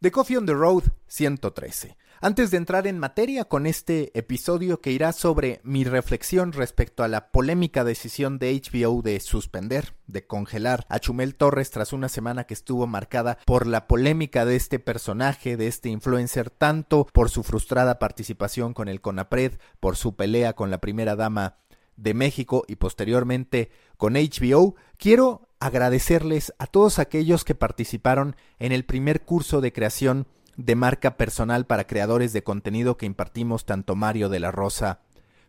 The Coffee on the Road 113. Antes de entrar en materia con este episodio que irá sobre mi reflexión respecto a la polémica decisión de HBO de suspender, de congelar a Chumel Torres tras una semana que estuvo marcada por la polémica de este personaje, de este influencer, tanto por su frustrada participación con el CONAPRED, por su pelea con la primera dama de México y posteriormente con HBO, quiero agradecerles a todos aquellos que participaron en el primer curso de creación de marca personal para creadores de contenido que impartimos tanto Mario de la Rosa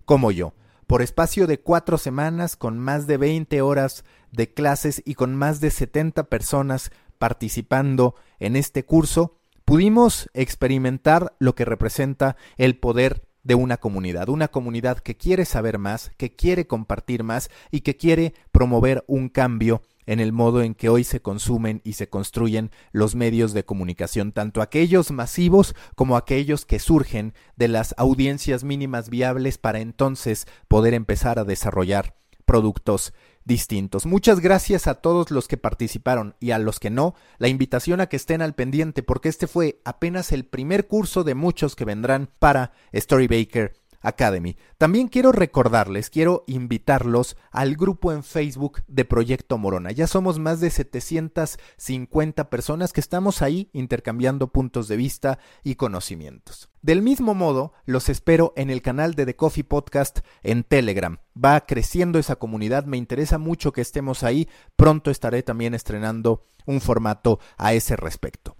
como yo, por espacio de cuatro semanas con más de 20 horas de clases y con más de 70 personas participando en este curso, pudimos experimentar lo que representa el poder de una comunidad, una comunidad que quiere saber más, que quiere compartir más y que quiere promover un cambio en el modo en que hoy se consumen y se construyen los medios de comunicación, tanto aquellos masivos como aquellos que surgen de las audiencias mínimas viables para entonces poder empezar a desarrollar productos distintos. Muchas gracias a todos los que participaron y a los que no, la invitación a que estén al pendiente porque este fue apenas el primer curso de muchos que vendrán para Storybaker Academy. También quiero recordarles, quiero invitarlos al grupo en Facebook de Proyecto Morona. Ya somos más de 750 personas que estamos ahí intercambiando puntos de vista y conocimientos. Del mismo modo, los espero en el canal de The Coffee Podcast en Telegram. Va creciendo esa comunidad, me interesa mucho que estemos ahí. Pronto estaré también estrenando un formato a ese respecto.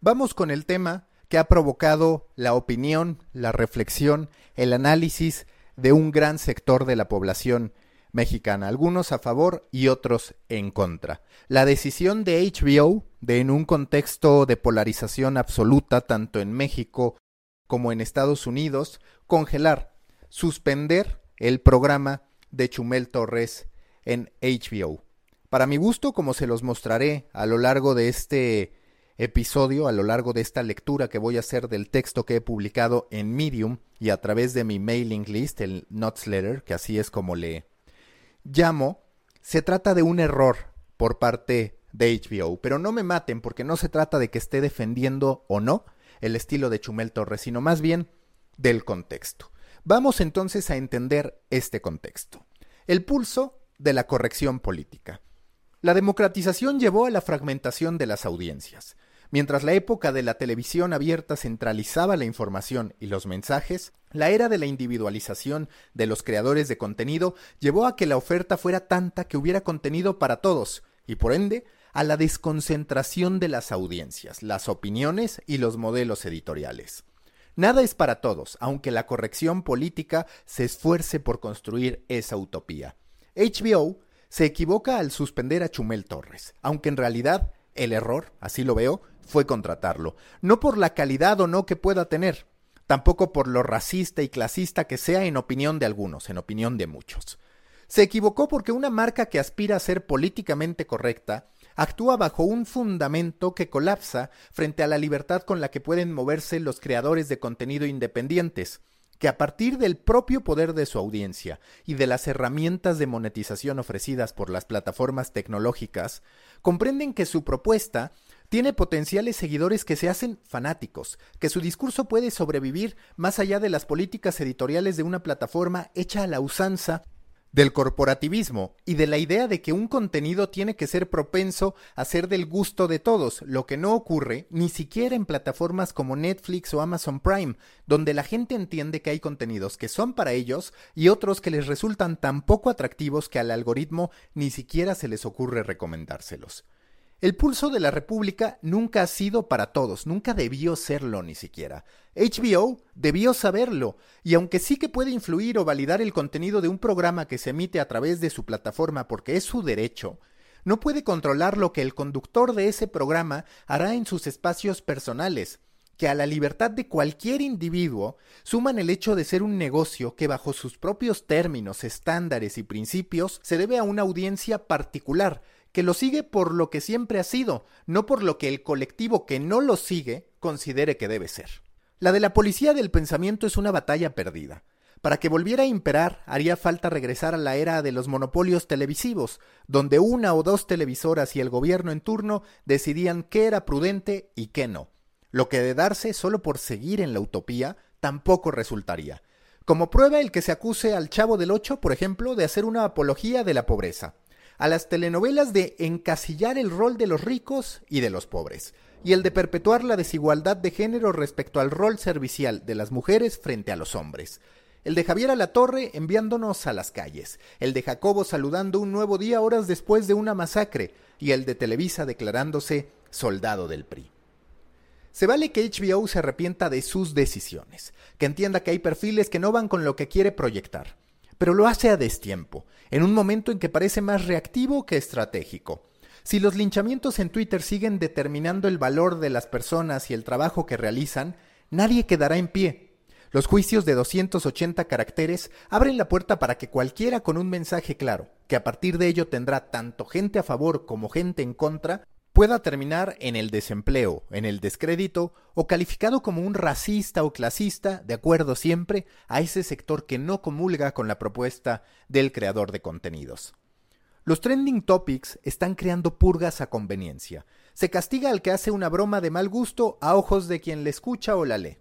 Vamos con el tema que ha provocado la opinión, la reflexión, el análisis de un gran sector de la población mexicana, algunos a favor y otros en contra. La decisión de HBO de en un contexto de polarización absoluta tanto en México como en Estados Unidos, congelar, suspender el programa de Chumel Torres en HBO. Para mi gusto, como se los mostraré a lo largo de este episodio a lo largo de esta lectura que voy a hacer del texto que he publicado en Medium y a través de mi mailing list, el Newsletter, que así es como le llamo, se trata de un error por parte de HBO, pero no me maten porque no se trata de que esté defendiendo o no el estilo de Chumel Torres, sino más bien del contexto. Vamos entonces a entender este contexto. El pulso de la corrección política. La democratización llevó a la fragmentación de las audiencias. Mientras la época de la televisión abierta centralizaba la información y los mensajes, la era de la individualización de los creadores de contenido llevó a que la oferta fuera tanta que hubiera contenido para todos, y por ende, a la desconcentración de las audiencias, las opiniones y los modelos editoriales. Nada es para todos, aunque la corrección política se esfuerce por construir esa utopía. HBO se equivoca al suspender a Chumel Torres, aunque en realidad el error, así lo veo, fue contratarlo, no por la calidad o no que pueda tener, tampoco por lo racista y clasista que sea en opinión de algunos, en opinión de muchos. Se equivocó porque una marca que aspira a ser políticamente correcta actúa bajo un fundamento que colapsa frente a la libertad con la que pueden moverse los creadores de contenido independientes, que a partir del propio poder de su audiencia y de las herramientas de monetización ofrecidas por las plataformas tecnológicas, comprenden que su propuesta tiene potenciales seguidores que se hacen fanáticos, que su discurso puede sobrevivir más allá de las políticas editoriales de una plataforma hecha a la usanza del corporativismo y de la idea de que un contenido tiene que ser propenso a ser del gusto de todos, lo que no ocurre ni siquiera en plataformas como Netflix o Amazon Prime, donde la gente entiende que hay contenidos que son para ellos y otros que les resultan tan poco atractivos que al algoritmo ni siquiera se les ocurre recomendárselos. El pulso de la República nunca ha sido para todos, nunca debió serlo ni siquiera. HBO debió saberlo, y aunque sí que puede influir o validar el contenido de un programa que se emite a través de su plataforma porque es su derecho, no puede controlar lo que el conductor de ese programa hará en sus espacios personales, que a la libertad de cualquier individuo suman el hecho de ser un negocio que bajo sus propios términos, estándares y principios se debe a una audiencia particular, que lo sigue por lo que siempre ha sido, no por lo que el colectivo que no lo sigue considere que debe ser. La de la policía del pensamiento es una batalla perdida. Para que volviera a imperar, haría falta regresar a la era de los monopolios televisivos, donde una o dos televisoras y el gobierno en turno decidían qué era prudente y qué no. lo que de darse solo por seguir en la utopía tampoco resultaría. Como prueba el que se acuse al Chavo del Ocho, por ejemplo, de hacer una apología de la pobreza, a las telenovelas de encasillar el rol de los ricos y de los pobres, y el de perpetuar la desigualdad de género respecto al rol servicial de las mujeres frente a los hombres, el de Javier Alatorre enviándonos a las calles, el de Jacobo saludando un nuevo día horas después de una masacre, y el de Televisa declarándose soldado del PRI. Se vale que HBO se arrepienta de sus decisiones, que entienda que hay perfiles que no van con lo que quiere proyectar, pero lo hace a destiempo, en un momento en que parece más reactivo que estratégico. Si los linchamientos en Twitter siguen determinando el valor de las personas y el trabajo que realizan, nadie quedará en pie. Los juicios de 280 caracteres abren la puerta para que cualquiera con un mensaje claro, que a partir de ello tendrá tanto gente a favor como gente en contra, pueda terminar en el desempleo, en el descrédito o calificado como un racista o clasista, de acuerdo siempre a ese sector que no comulga con la propuesta del creador de contenidos. Los trending topics están creando purgas a conveniencia. Se castiga al que hace una broma de mal gusto a ojos de quien le escucha o la lee.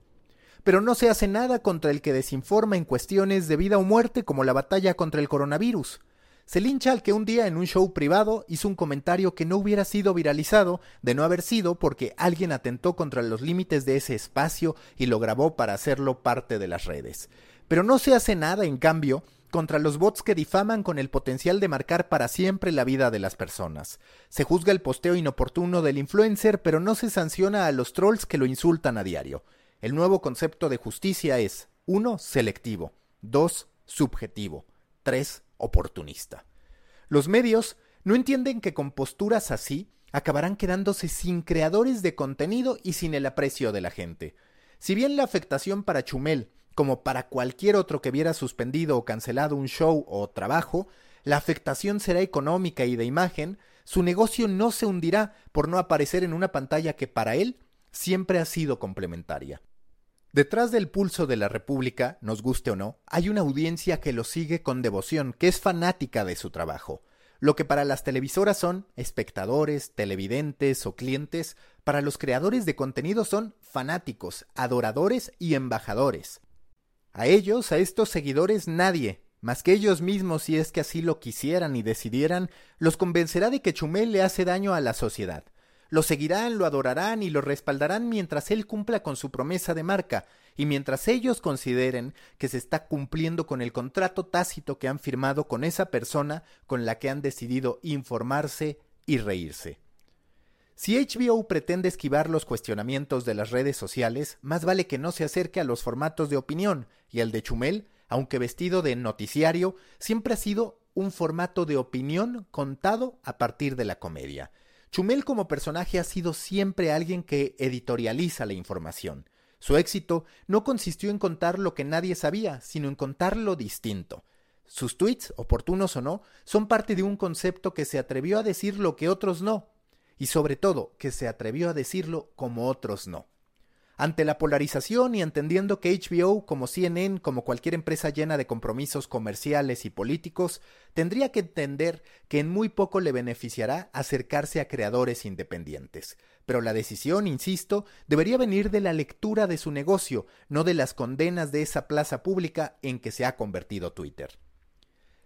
Pero no se hace nada contra el que desinforma en cuestiones de vida o muerte como la batalla contra el coronavirus. Se lincha al que un día en un show privado hizo un comentario que no hubiera sido viralizado de no haber sido porque alguien atentó contra los límites de ese espacio y lo grabó para hacerlo parte de las redes. Pero no se hace nada, en cambio, contra los bots que difaman con el potencial de marcar para siempre la vida de las personas. Se juzga el posteo inoportuno del influencer, pero no se sanciona a los trolls que lo insultan a diario. El nuevo concepto de justicia es 1. selectivo, 2. subjetivo, 3 oportunista. Los medios no entienden que con posturas así acabarán quedándose sin creadores de contenido y sin el aprecio de la gente. Si bien la afectación para Chumel, como para cualquier otro que viera suspendido o cancelado un show o trabajo, la afectación será económica y de imagen, su negocio no se hundirá por no aparecer en una pantalla que para él siempre ha sido complementaria. Detrás del pulso de la República, nos guste o no, hay una audiencia que lo sigue con devoción, que es fanática de su trabajo. Lo que para las televisoras son espectadores, televidentes o clientes, para los creadores de contenido son fanáticos, adoradores y embajadores. A ellos, a estos seguidores, nadie, más que ellos mismos si es que así lo quisieran y decidieran, los convencerá de que Chumel le hace daño a la sociedad. Lo seguirán, lo adorarán y lo respaldarán mientras él cumpla con su promesa de marca y mientras ellos consideren que se está cumpliendo con el contrato tácito que han firmado con esa persona con la que han decidido informarse y reírse. Si HBO pretende esquivar los cuestionamientos de las redes sociales, más vale que no se acerque a los formatos de opinión, y el de Chumel, aunque vestido de noticiario, siempre ha sido un formato de opinión contado a partir de la comedia. Chumel como personaje ha sido siempre alguien que editorializa la información. Su éxito no consistió en contar lo que nadie sabía, sino en contar lo distinto. Sus tweets, oportunos o no, son parte de un concepto que se atrevió a decir lo que otros no, y sobre todo que se atrevió a decirlo como otros no. Ante la polarización y entendiendo que HBO, como CNN, como cualquier empresa llena de compromisos comerciales y políticos, tendría que entender que en muy poco le beneficiará acercarse a creadores independientes. Pero la decisión, insisto, debería venir de la lectura de su negocio, no de las condenas de esa plaza pública en que se ha convertido Twitter.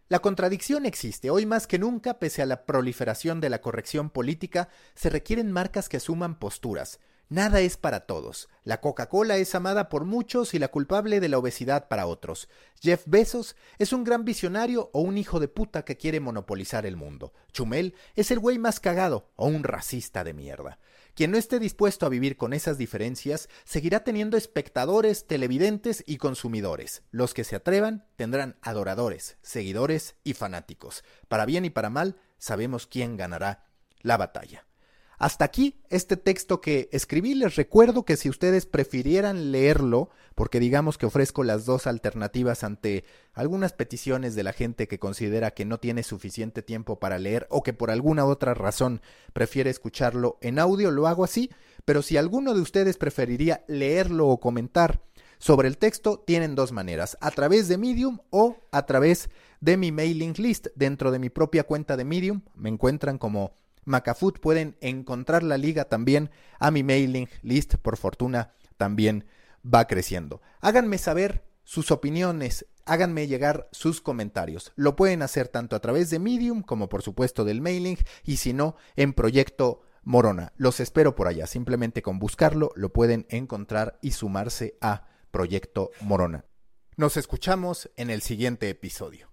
La contradicción existe. Hoy más que nunca, pese a la proliferación de la corrección política, se requieren marcas que asuman posturas, Nada es para todos. La Coca-Cola es amada por muchos y la culpable de la obesidad para otros. Jeff Bezos es un gran visionario o un hijo de puta que quiere monopolizar el mundo. Chumel es el güey más cagado o un racista de mierda. Quien no esté dispuesto a vivir con esas diferencias seguirá teniendo espectadores, televidentes y consumidores. Los que se atrevan tendrán adoradores, seguidores y fanáticos. Para bien y para mal, sabemos quién ganará la batalla. Hasta aquí este texto que escribí. Les recuerdo que si ustedes prefirieran leerlo, porque digamos que ofrezco las dos alternativas ante algunas peticiones de la gente que considera que no tiene suficiente tiempo para leer o que por alguna otra razón prefiere escucharlo en audio, lo hago así. Pero si alguno de ustedes preferiría leerlo o comentar sobre el texto, tienen dos maneras, a través de Medium o a través de mi mailing list dentro de mi propia cuenta de Medium. Me encuentran como Macafood pueden encontrar la liga también a mi mailing list. Por fortuna también va creciendo. Háganme saber sus opiniones, háganme llegar sus comentarios. Lo pueden hacer tanto a través de Medium como por supuesto del mailing y si no en Proyecto Morona. Los espero por allá. Simplemente con buscarlo lo pueden encontrar y sumarse a Proyecto Morona. Nos escuchamos en el siguiente episodio.